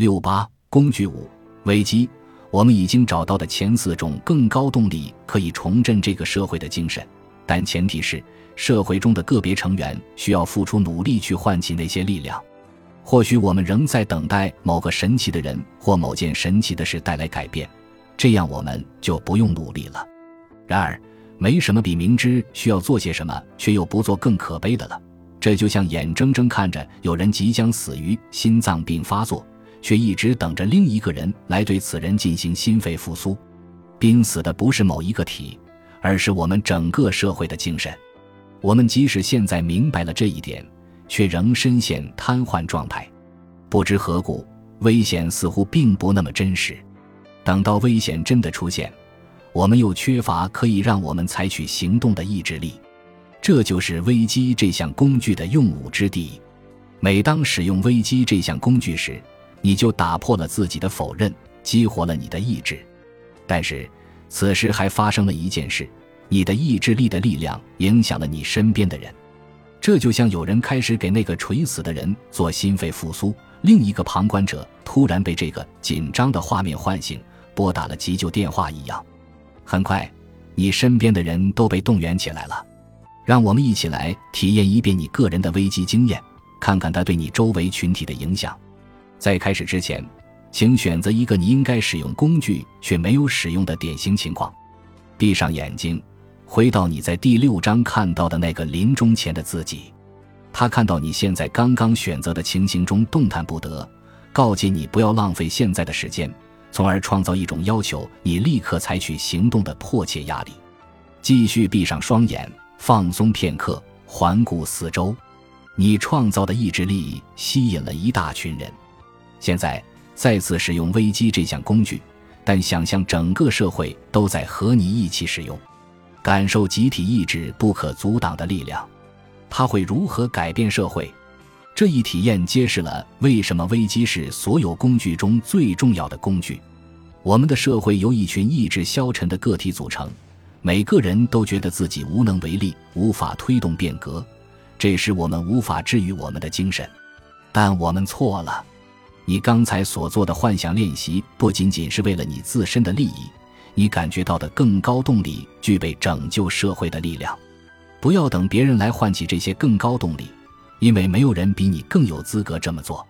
六八工具五危机，我们已经找到的前四种更高动力可以重振这个社会的精神，但前提是社会中的个别成员需要付出努力去唤起那些力量。或许我们仍在等待某个神奇的人或某件神奇的事带来改变，这样我们就不用努力了。然而，没什么比明知需要做些什么却又不做更可悲的了。这就像眼睁睁看着有人即将死于心脏病发作。却一直等着另一个人来对此人进行心肺复苏。濒死的不是某一个体，而是我们整个社会的精神。我们即使现在明白了这一点，却仍深陷瘫痪状态。不知何故，危险似乎并不那么真实。等到危险真的出现，我们又缺乏可以让我们采取行动的意志力。这就是危机这项工具的用武之地。每当使用危机这项工具时，你就打破了自己的否认，激活了你的意志。但是，此时还发生了一件事：你的意志力的力量影响了你身边的人。这就像有人开始给那个垂死的人做心肺复苏，另一个旁观者突然被这个紧张的画面唤醒，拨打了急救电话一样。很快，你身边的人都被动员起来了。让我们一起来体验一遍你个人的危机经验，看看它对你周围群体的影响。在开始之前，请选择一个你应该使用工具却没有使用的典型情况。闭上眼睛，回到你在第六章看到的那个临终前的自己。他看到你现在刚刚选择的情形中动弹不得，告诫你不要浪费现在的时间，从而创造一种要求你立刻采取行动的迫切压力。继续闭上双眼，放松片刻，环顾四周。你创造的意志力吸引了一大群人。现在再次使用危机这项工具，但想象整个社会都在和你一起使用，感受集体意志不可阻挡的力量，它会如何改变社会？这一体验揭示了为什么危机是所有工具中最重要的工具。我们的社会由一群意志消沉的个体组成，每个人都觉得自己无能为力，无法推动变革，这使我们无法治愈我们的精神。但我们错了。你刚才所做的幻想练习不仅仅是为了你自身的利益，你感觉到的更高动力具备拯救社会的力量。不要等别人来唤起这些更高动力，因为没有人比你更有资格这么做。